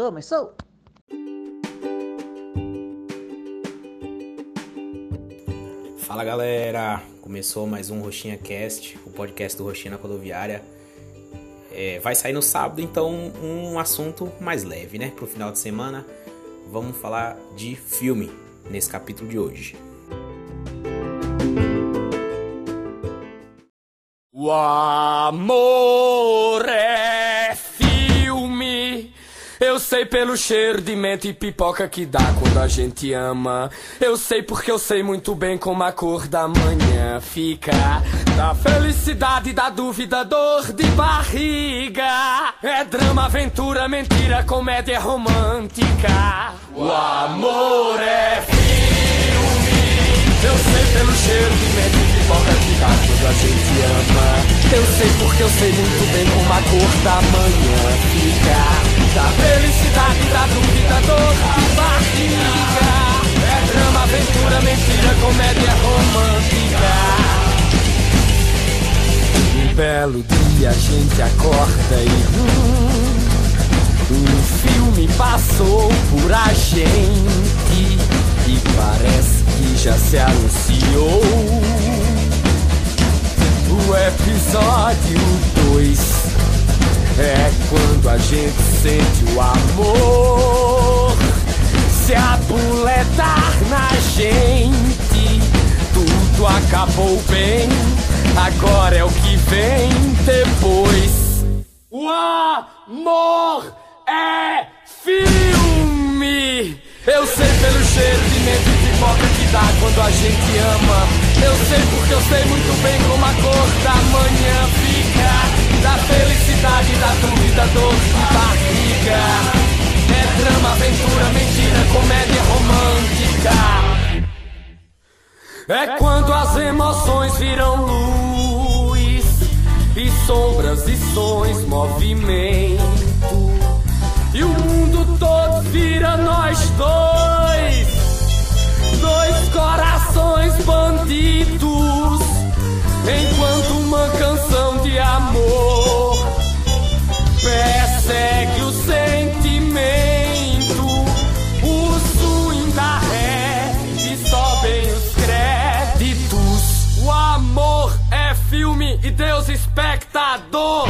Começou! Fala galera, começou mais um Roxinha Cast, o podcast do Roxinha na Rodoviária. É, vai sair no sábado, então um assunto mais leve, né? Pro final de semana, vamos falar de filme nesse capítulo de hoje. O amor pelo cheiro de menta e pipoca que dá quando a gente ama. Eu sei porque eu sei muito bem como a cor da manhã fica. Da felicidade, da dúvida, dor de barriga. É drama, aventura, mentira, comédia romântica. O amor é filme. Eu sei pelo cheiro de menta e pipoca que dá quando a gente ama. Eu sei porque eu sei muito bem como a cor da manhã fica. Da felicidade, da dúvida, de barriga. É drama, aventura, mentira, comédia romântica. Um belo dia a gente acorda e hum, um filme passou por a gente e parece que já se anunciou. O episódio 2 é quando a gente sente o amor se abuletar na gente. Tudo acabou bem, agora é o que vem depois. O amor é filme. Eu sei pelo cheiro de menta e pipoca que dá quando a gente ama. Eu sei porque eu sei muito bem como a cor da manhã fica. Da felicidade, da dúvida, dor de barriga. É drama, aventura, mentira, comédia romântica. É quando as emoções viram luz e sombras e sons, movimento. E o mundo todo vira nós dois, dois corações bandidos. Enquanto uma canção de amor persegue o sentimento, o swing da ré e sobem os créditos. O amor é filme e Deus espectador.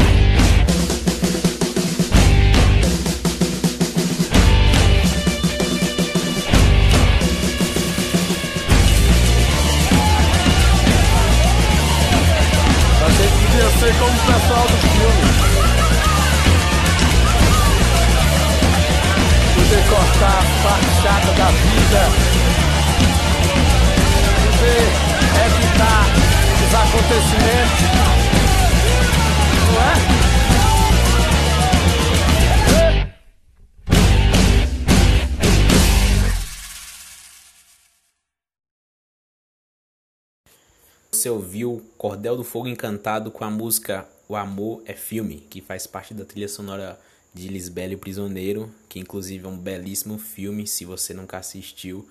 Ouviu Cordel do Fogo Encantado com a música O Amor é Filme, que faz parte da trilha sonora de Lisbela e o Prisioneiro, que inclusive é um belíssimo filme. Se você nunca assistiu,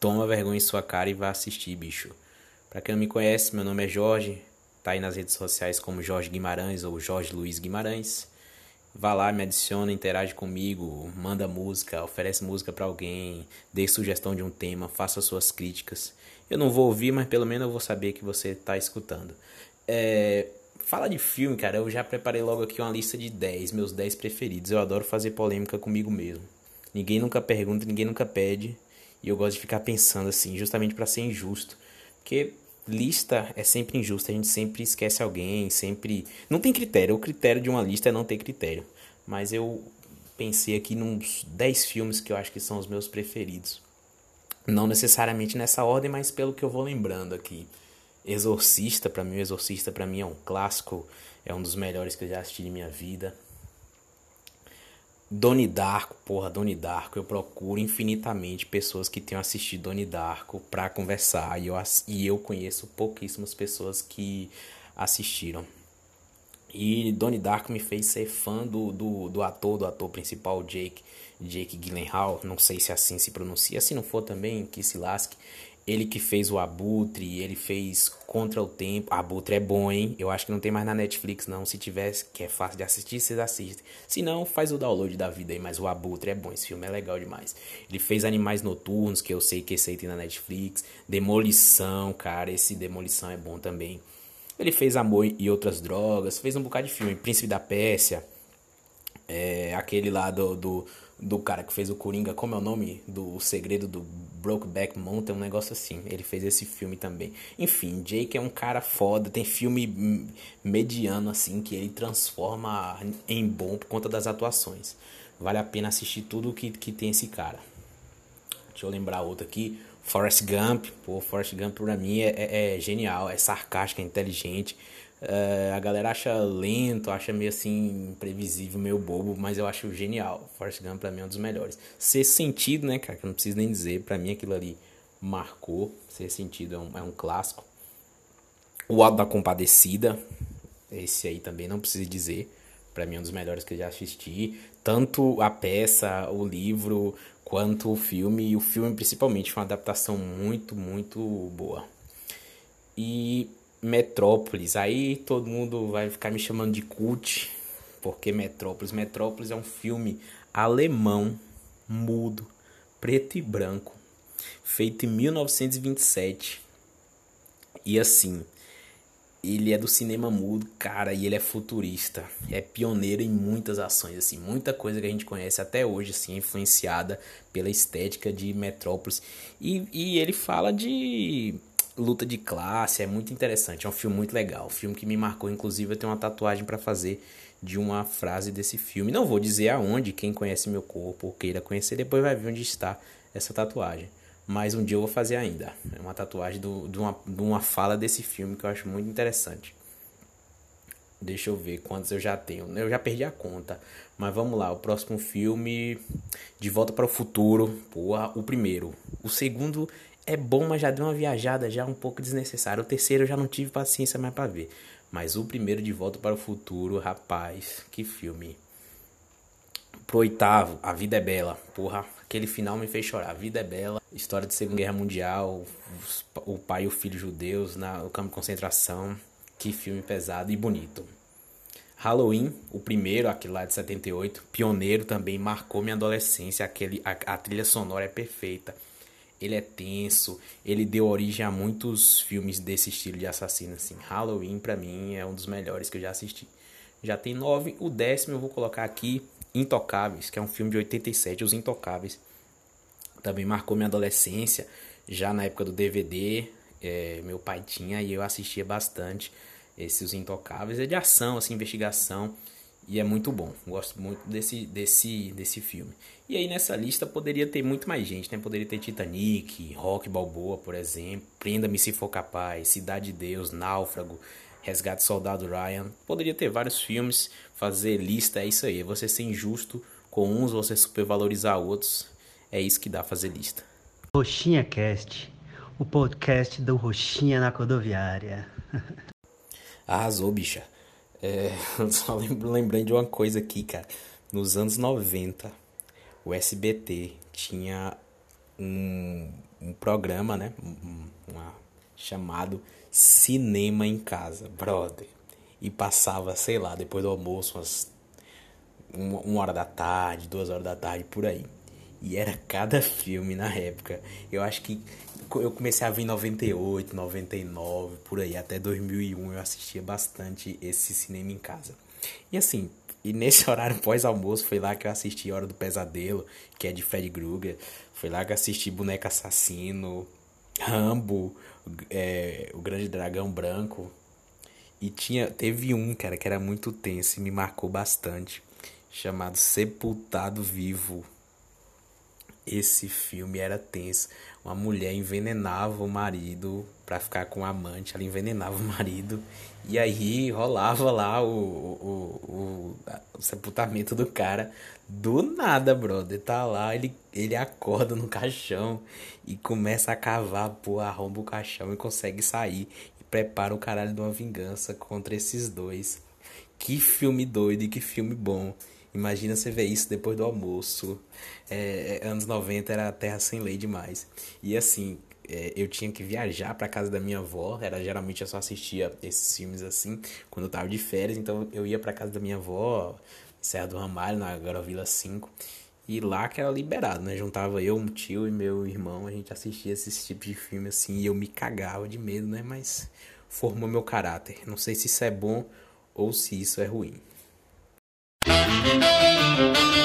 toma vergonha em sua cara e vá assistir, bicho. Pra quem não me conhece, meu nome é Jorge, tá aí nas redes sociais como Jorge Guimarães ou Jorge Luiz Guimarães. Vá lá, me adiciona, interage comigo, manda música, oferece música para alguém, dê sugestão de um tema, faça suas críticas. Eu não vou ouvir, mas pelo menos eu vou saber que você tá escutando. É, fala de filme, cara, eu já preparei logo aqui uma lista de 10, meus 10 preferidos. Eu adoro fazer polêmica comigo mesmo. Ninguém nunca pergunta, ninguém nunca pede, e eu gosto de ficar pensando assim, justamente para ser injusto. Porque lista é sempre injusta, a gente sempre esquece alguém, sempre. Não tem critério, o critério de uma lista é não ter critério. Mas eu pensei aqui nos 10 filmes que eu acho que são os meus preferidos. Não necessariamente nessa ordem, mas pelo que eu vou lembrando aqui. Exorcista, para mim, Exorcista para mim é um clássico, é um dos melhores que eu já assisti em minha vida. Doni Darko, porra, Doni Darko, eu procuro infinitamente pessoas que tenham assistido Doni Darko pra conversar e eu, e eu conheço pouquíssimas pessoas que assistiram. E Donnie Darko me fez ser fã do, do, do ator, do ator principal, Jake, Jake Gyllenhaal, não sei se assim se pronuncia, se não for também, que se lasque. Ele que fez o Abutre, ele fez Contra o Tempo. Abutre é bom, hein? Eu acho que não tem mais na Netflix, não. Se tivesse, que é fácil de assistir, vocês assistem. Se não, faz o download da vida aí. Mas o Abutre é bom, esse filme é legal demais. Ele fez Animais Noturnos, que eu sei que esse aí tem na Netflix. Demolição, cara. Esse Demolição é bom também. Ele fez Amor e Outras Drogas. Fez um bocado de filme. Príncipe da Pérsia. É, aquele lá do, do do cara que fez o Coringa, como é o nome? Do Segredo do Brokeback Mountain, um negócio assim. Ele fez esse filme também. Enfim, Jake é um cara foda, tem filme mediano assim que ele transforma em bom por conta das atuações. Vale a pena assistir tudo que, que tem esse cara. Deixa eu lembrar outro aqui. Forrest Gump. Pô, Forrest Gump pra mim é, é, é genial, é sarcástico, é inteligente. Uh, a galera acha lento, acha meio assim, imprevisível, meio bobo, mas eu acho genial. Forrest Gump pra mim é um dos melhores. Ser sentido, né, cara, que eu não preciso nem dizer, pra mim aquilo ali marcou. Ser sentido é um, é um clássico. O Alto da Compadecida, esse aí também não preciso dizer. Pra mim é um dos melhores que eu já assisti. Tanto a peça, o livro, quanto o filme. E o filme, principalmente, foi uma adaptação muito, muito boa. E Metrópolis. Aí todo mundo vai ficar me chamando de cult, porque Metrópolis. Metrópolis é um filme alemão, mudo, preto e branco, feito em 1927. E assim, ele é do cinema mudo, cara, e ele é futurista. É pioneiro em muitas ações, assim, muita coisa que a gente conhece até hoje, assim, influenciada pela estética de Metrópolis. E, e ele fala de luta de classe, é muito interessante, é um filme muito legal, um filme que me marcou, inclusive eu tenho uma tatuagem para fazer de uma frase desse filme. Não vou dizer aonde, quem conhece meu corpo ou queira conhecer, depois vai ver onde está essa tatuagem. Mas um dia eu vou fazer ainda. É uma tatuagem do, de, uma, de uma fala desse filme que eu acho muito interessante. Deixa eu ver quantos eu já tenho. Eu já perdi a conta. Mas vamos lá, o próximo filme. De Volta para o Futuro. Porra, o primeiro. O segundo é bom, mas já deu uma viajada já um pouco desnecessária. O terceiro eu já não tive paciência mais para ver. Mas o primeiro de Volta para o Futuro, rapaz, que filme. Pro oitavo, A Vida é Bela. Porra, aquele final me fez chorar. A Vida é Bela, história de Segunda Guerra Mundial, o pai e o filho judeus na, no campo de concentração. Que filme pesado e bonito. Halloween, o primeiro, aquele lá de 78, pioneiro também, marcou minha adolescência. Aquele, a, a trilha sonora é perfeita ele é tenso, ele deu origem a muitos filmes desse estilo de assassino, assim. Halloween, para mim, é um dos melhores que eu já assisti. Já tem nove, o décimo eu vou colocar aqui, Intocáveis, que é um filme de 87, Os Intocáveis. Também marcou minha adolescência, já na época do DVD, é, meu pai tinha e eu assistia bastante esses Intocáveis. É de ação, assim, investigação. E é muito bom. Gosto muito desse, desse, desse filme. E aí nessa lista poderia ter muito mais gente, né? Poderia ter Titanic, Rock Balboa, por exemplo, Prenda-me se for capaz, Cidade de Deus, Náufrago, Resgate Soldado Ryan. Poderia ter vários filmes, fazer lista, é isso aí. É você ser injusto com uns, você supervalorizar outros. É isso que dá fazer lista. Roxinha Cast, o podcast do Roxinha na Rodoviária. Arrasou, bicha. É, só lembrei de uma coisa aqui, cara. Nos anos 90, o SBT tinha um, um programa, né? Um, uma, chamado Cinema em Casa, brother. E passava, sei lá, depois do almoço, umas uma, uma hora da tarde, duas horas da tarde, por aí. E era cada filme na época. Eu acho que eu comecei a ver em 98, 99, por aí, até 2001 eu assistia bastante esse cinema em casa. E assim, e nesse horário pós-almoço foi lá que eu assisti Hora do Pesadelo, que é de Fred Krueger. Foi lá que eu assisti Boneca Assassino, Rambo, é, O Grande Dragão Branco. E tinha, teve um, cara, que era muito tenso e me marcou bastante, chamado Sepultado Vivo. Esse filme era tenso. Uma mulher envenenava o marido para ficar com o amante. Ela envenenava o marido. E aí rolava lá o, o, o, o sepultamento do cara. Do nada, brother. Tá lá, ele, ele acorda no caixão e começa a cavar, pô, arromba o caixão e consegue sair. E prepara o caralho de uma vingança contra esses dois. Que filme doido e que filme bom. Imagina você ver isso depois do almoço. É, é anos 90 era terra sem lei demais. E assim, é, eu tinha que viajar para casa da minha avó. Era geralmente eu só assistia esses filmes assim quando eu tava de férias, então eu ia para casa da minha avó, Serra do Ramalho, na Garovila 5. E lá que era liberado, né? Juntava eu, um tio e meu irmão, a gente assistia esses tipos de filme assim, e eu me cagava de medo, né? Mas formou meu caráter. Não sei se isso é bom ou se isso é ruim. Thank you.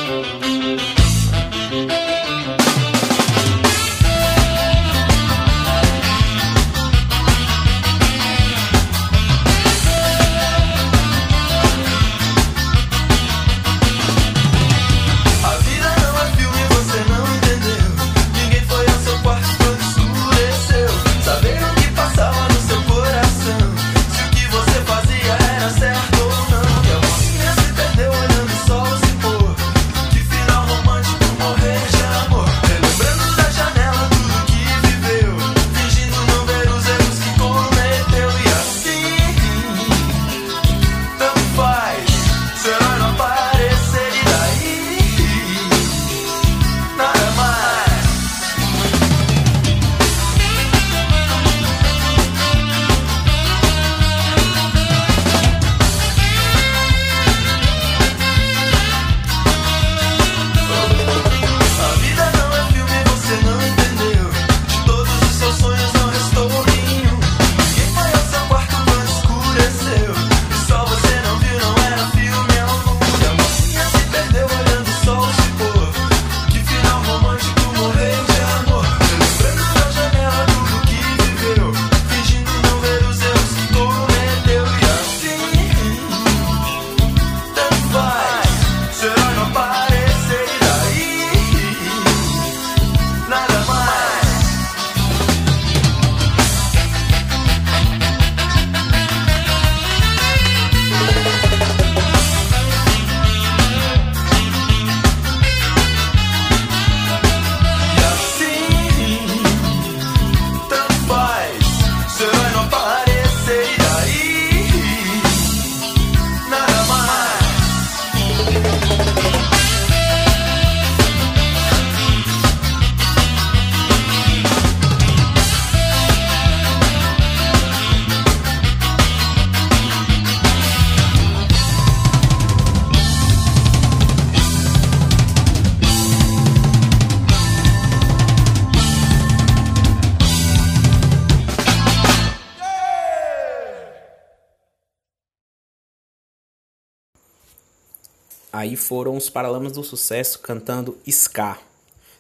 Aí foram os Paralamas do Sucesso cantando Ska.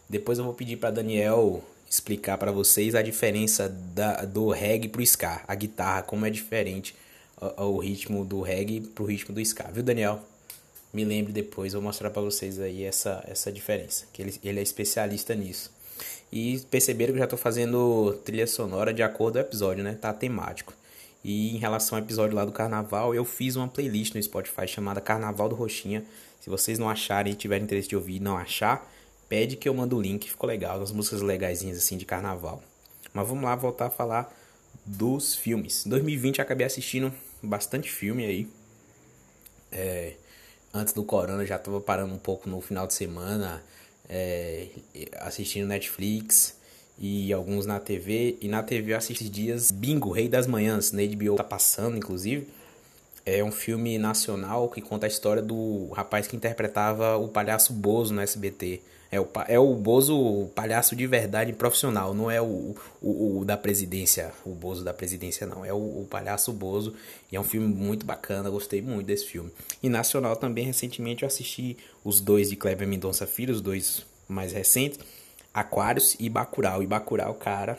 Depois eu vou pedir para Daniel explicar para vocês a diferença da, do reggae pro ska, a guitarra, como é diferente o, o ritmo do reggae pro ritmo do ska, viu Daniel? Me lembre depois, vou mostrar para vocês aí essa, essa diferença, que ele, ele é especialista nisso. E perceberam que já estou fazendo trilha sonora de acordo com o episódio, né? Tá temático. E em relação ao episódio lá do carnaval, eu fiz uma playlist no Spotify chamada Carnaval do Roxinha. Se vocês não acharem e tiverem interesse de ouvir e não achar, pede que eu mando o link, ficou legal, as músicas legaisinhas assim de carnaval. Mas vamos lá voltar a falar dos filmes. Em 2020 eu acabei assistindo bastante filme aí. É, antes do corona já estava parando um pouco no final de semana, é, assistindo Netflix e alguns na TV. E na TV eu assisti dias Bingo, Rei das Manhãs, na HBO tá passando, inclusive. É um filme nacional que conta a história do rapaz que interpretava o palhaço Bozo no SBT. É o, é o Bozo o palhaço de verdade profissional, não é o, o, o, da presidência, o Bozo da presidência, não. É o, o palhaço Bozo. E é um filme muito bacana, gostei muito desse filme. E nacional também, recentemente, eu assisti os dois de Kleber Mendonça Filho, os dois mais recentes Aquários e Bacurau. E Bacurau, cara,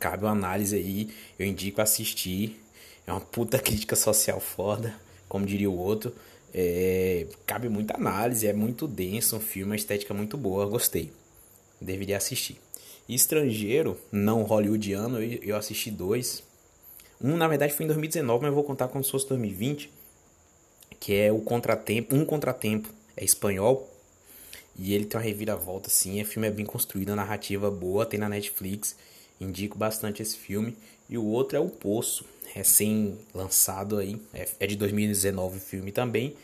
cabe uma análise aí. Eu indico assistir. É uma puta crítica social foda, como diria o outro. É, cabe muita análise, é muito denso um filme, uma estética muito boa, gostei. Deveria assistir. Estrangeiro, não hollywoodiano, eu, eu assisti dois. Um, na verdade, foi em 2019, mas eu vou contar como se fosse 2020. Que é o Contratempo. Um Contratempo. É espanhol. E ele tem uma reviravolta, assim. O filme é bem construído, a narrativa boa, tem na Netflix. Indico bastante esse filme. E o outro é O Poço, recém-lançado aí. É, é de 2019 o filme também.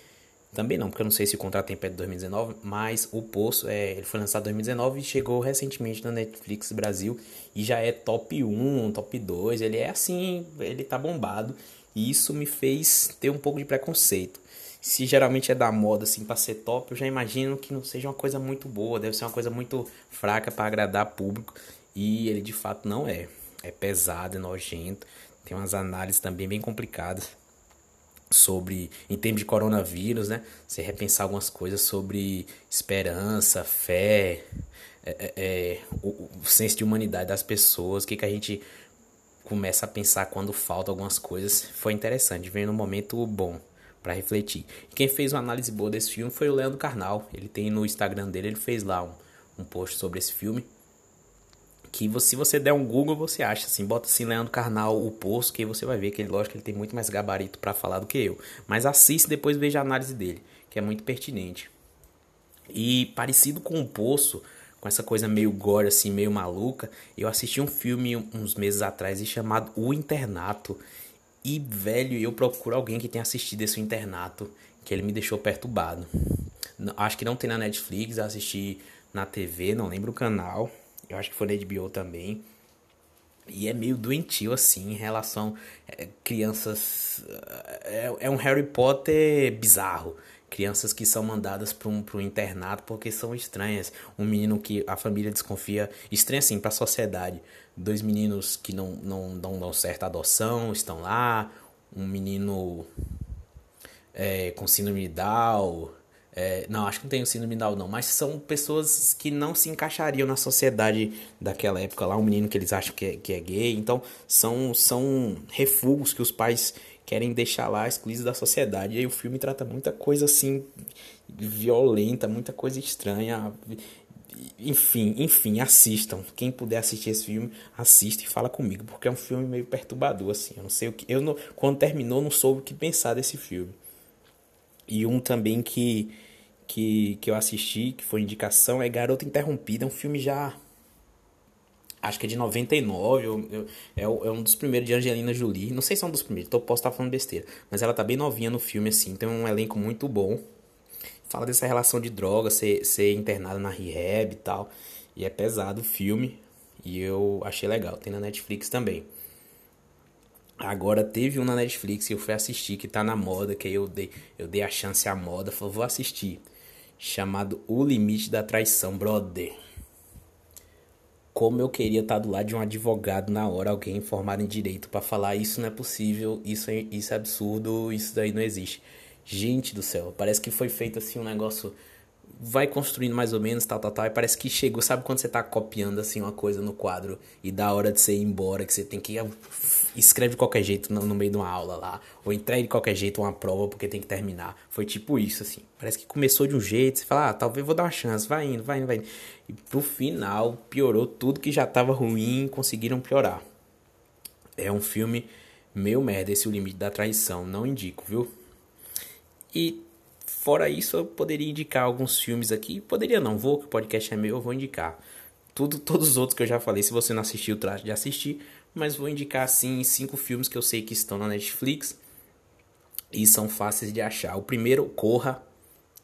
Também não, porque eu não sei se o contrato tem pé de 2019, mas o Poço, é, ele foi lançado em 2019 e chegou recentemente na Netflix Brasil e já é top 1, top 2, ele é assim, ele tá bombado e isso me fez ter um pouco de preconceito. Se geralmente é da moda assim para ser top, eu já imagino que não seja uma coisa muito boa, deve ser uma coisa muito fraca para agradar público e ele de fato não é. É pesado, é nojento, tem umas análises também bem complicadas sobre, em termos de coronavírus, né? Você repensar algumas coisas sobre esperança, fé, é, é, é, o, o, senso de humanidade das pessoas, o que, que a gente começa a pensar quando falta algumas coisas. Foi interessante, veio num momento bom para refletir. E quem fez uma análise boa desse filme foi o Leandro Carnal. Ele tem no Instagram dele, ele fez lá um, um post sobre esse filme que você, se você der um Google, você acha assim, bota assim Leandro Carnal o post, que você vai ver que ele, lógico, ele tem muito mais gabarito para falar do que eu. Mas assiste depois veja a análise dele, que é muito pertinente. E parecido com o Poço, com essa coisa meio gore assim, meio maluca, eu assisti um filme uns meses atrás chamado O Internato. E velho, eu procuro alguém que tenha assistido esse Internato, que ele me deixou perturbado. Acho que não tem na Netflix, assisti na TV, não lembro o canal. Eu acho que foi na HBO também. E é meio doentio, assim, em relação. É, crianças. É, é, um Harry Potter bizarro. Crianças que são mandadas para um, um internato porque são estranhas. Um menino que a família desconfia. Estranho, assim, para a sociedade. Dois meninos que não, não, não dão certa adoção estão lá. Um menino é, com síndrome Down é, não, acho que não tem o síndrome Down, não. Mas são pessoas que não se encaixariam na sociedade daquela época lá. Um menino que eles acham que é, que é gay. Então, são, são refugos que os pais querem deixar lá excluídos da sociedade. E aí o filme trata muita coisa assim violenta, muita coisa estranha. Enfim, enfim, assistam. Quem puder assistir esse filme, assista e fala comigo, porque é um filme meio perturbador assim. Eu não sei o que, eu não, quando terminou não soube o que pensar desse filme. E um também que, que, que eu assisti, que foi indicação, é Garota Interrompida. É um filme já. Acho que é de 99. Eu, eu, é, é um dos primeiros de Angelina Jolie. Não sei se é um dos primeiros, tô, posso estar falando besteira. Mas ela tá bem novinha no filme, assim. Tem um elenco muito bom. Fala dessa relação de droga, ser, ser internada na rehab e tal. E é pesado o filme. E eu achei legal. Tem na Netflix também. Agora teve um na Netflix que eu fui assistir, que tá na moda, que eu dei, eu dei a chance à moda, falei, vou assistir. Chamado O Limite da Traição, brother. Como eu queria estar tá do lado de um advogado na hora, alguém formado em direito, para falar isso não é possível, isso é, isso é absurdo, isso daí não existe. Gente do céu, parece que foi feito assim um negócio vai construindo mais ou menos, tal, tal, tal, e parece que chegou. Sabe quando você tá copiando assim uma coisa no quadro e dá hora de você ir embora, que você tem que escreve de qualquer jeito no, no meio de uma aula lá, ou entrega de qualquer jeito uma prova porque tem que terminar. Foi tipo isso, assim. Parece que começou de um jeito, você fala, ah, talvez vou dar uma chance, vai indo, vai indo, vai indo. E pro final piorou tudo que já tava ruim, conseguiram piorar. É um filme meio merda, esse é o limite da traição, não indico, viu? E Fora isso, eu poderia indicar alguns filmes aqui. Poderia não, vou, que o podcast é meu, eu vou indicar. Tudo, todos os outros que eu já falei, se você não assistiu, trate de assistir. Mas vou indicar, assim, cinco filmes que eu sei que estão na Netflix. E são fáceis de achar. O primeiro, Corra.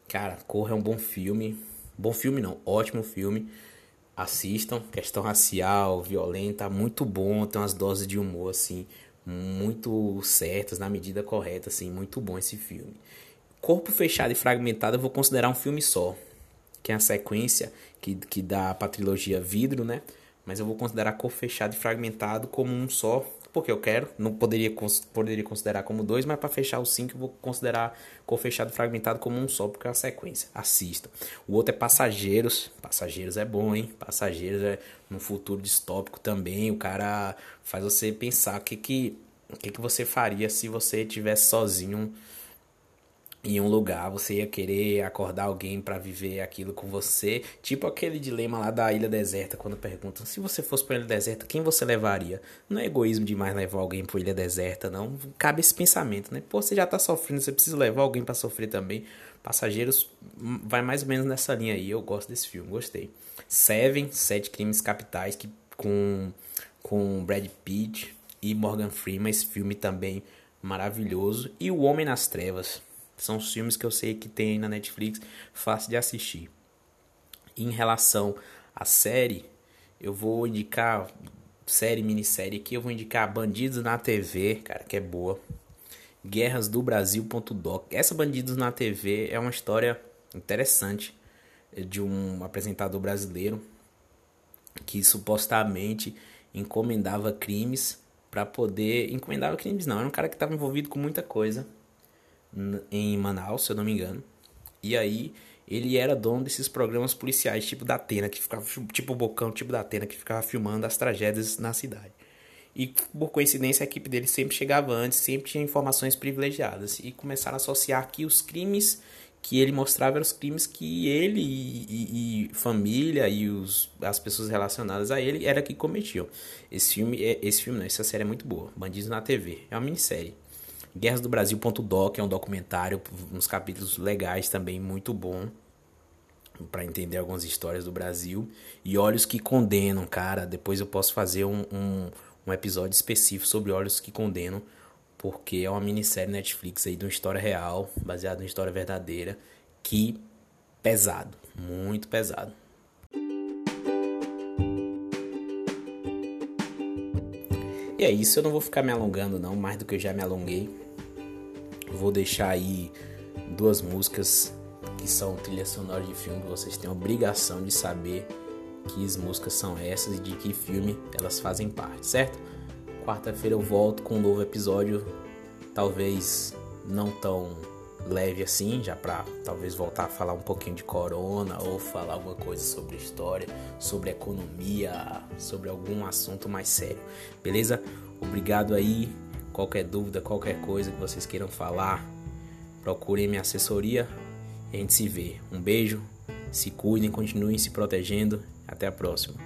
Cara, Corra é um bom filme. Bom filme não, ótimo filme. Assistam. Questão racial, violenta, muito bom. Tem umas doses de humor, assim, muito certas, na medida correta, assim. Muito bom esse filme. Corpo Fechado e Fragmentado eu vou considerar um filme só, que é a sequência que, que dá pra trilogia Vidro, né? Mas eu vou considerar Corpo Fechado e Fragmentado como um só, porque eu quero. Não poderia, poderia considerar como dois, mas para fechar os cinco eu vou considerar Corpo Fechado e Fragmentado como um só, porque é uma sequência. Assista. O outro é Passageiros. Passageiros é bom, hein? Passageiros é no futuro distópico também. O cara faz você pensar o que que, o que, que você faria se você estivesse sozinho em um lugar, você ia querer acordar alguém para viver aquilo com você, tipo aquele dilema lá da ilha deserta, quando perguntam se você fosse para ilha deserta, quem você levaria? Não é egoísmo demais levar alguém para ilha deserta, não. Cabe esse pensamento, né? Pô, você já tá sofrendo, você precisa levar alguém para sofrer também. Passageiros hum, vai mais ou menos nessa linha aí. Eu gosto desse filme, gostei. Seven, Sete Crimes Capitais, que com com Brad Pitt e Morgan Freeman, esse filme também maravilhoso. E O Homem nas Trevas, São os filmes que eu sei que tem na Netflix, fácil de assistir. Em relação à série, eu vou indicar série, minissérie aqui, eu vou indicar Bandidos na TV, cara, que é boa. Guerras do Brasil.doc. Essa Bandidos na TV é uma história interessante de um apresentador brasileiro que supostamente encomendava crimes para poder encomendava crimes não, era um cara que estava envolvido com muita coisa em Manaus, se eu não me engano. E aí ele era dono desses programas policiais, tipo da Atena, que ficava tipo o Bocão, tipo da Atena, que ficava filmando as tragédias na cidade. E por coincidência a equipe dele sempre chegava antes, sempre tinha informações privilegiadas e começaram a associar que os crimes que ele mostrava eram os crimes que ele e, e, e, família e os, as pessoas relacionadas a ele era que cometiam. Esse filme, é, esse filme não, essa série é muito boa. Bandidos na TV, é uma minissérie. Guerras do Brasil.doc é um documentário, uns capítulos legais também, muito bom para entender algumas histórias do Brasil. E Olhos que Condenam, cara. Depois eu posso fazer um, um, um episódio específico sobre Olhos que Condenam porque é uma minissérie Netflix aí de uma história real, baseada em história verdadeira, que pesado, muito pesado. E é isso, eu não vou ficar me alongando não, mais do que eu já me alonguei. Vou deixar aí duas músicas que são trilha sonora de filme que vocês têm obrigação de saber que músicas são essas e de que filme elas fazem parte, certo? Quarta-feira eu volto com um novo episódio, talvez não tão leve assim, já para talvez voltar a falar um pouquinho de corona ou falar alguma coisa sobre história, sobre economia, sobre algum assunto mais sério. Beleza? Obrigado aí. Qualquer dúvida, qualquer coisa que vocês queiram falar, procurem minha assessoria e a gente se vê. Um beijo, se cuidem, continuem se protegendo. Até a próxima.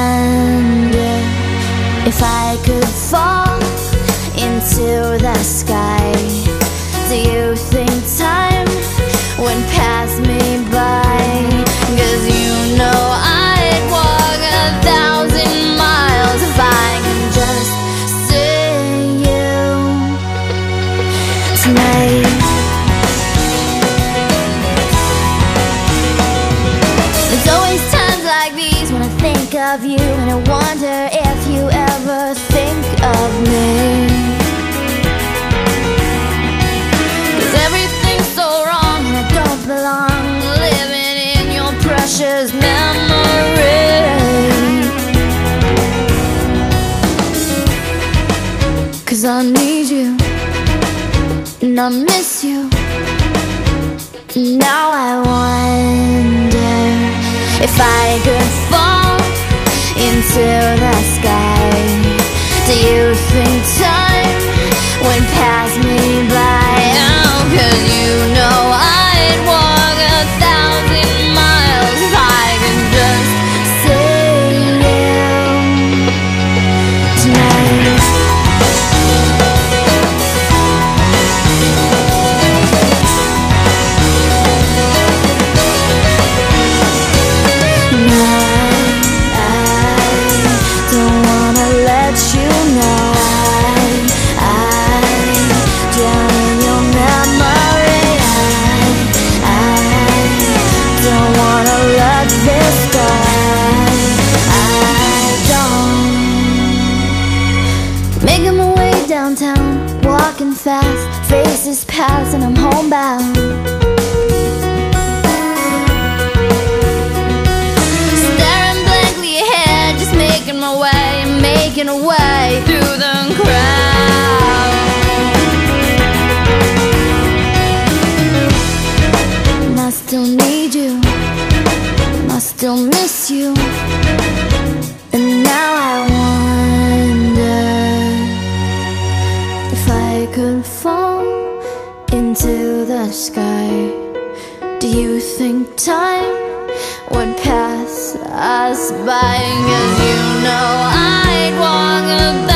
sky. Do you think time would pass me by? Cause you know I'd walk a thousand miles if I can just see you tonight. There's always times like these when I think of you and I wonder if you ever think of me. I need you. And I miss sky. Do you think time would pass us by? Cause you know I'd walk a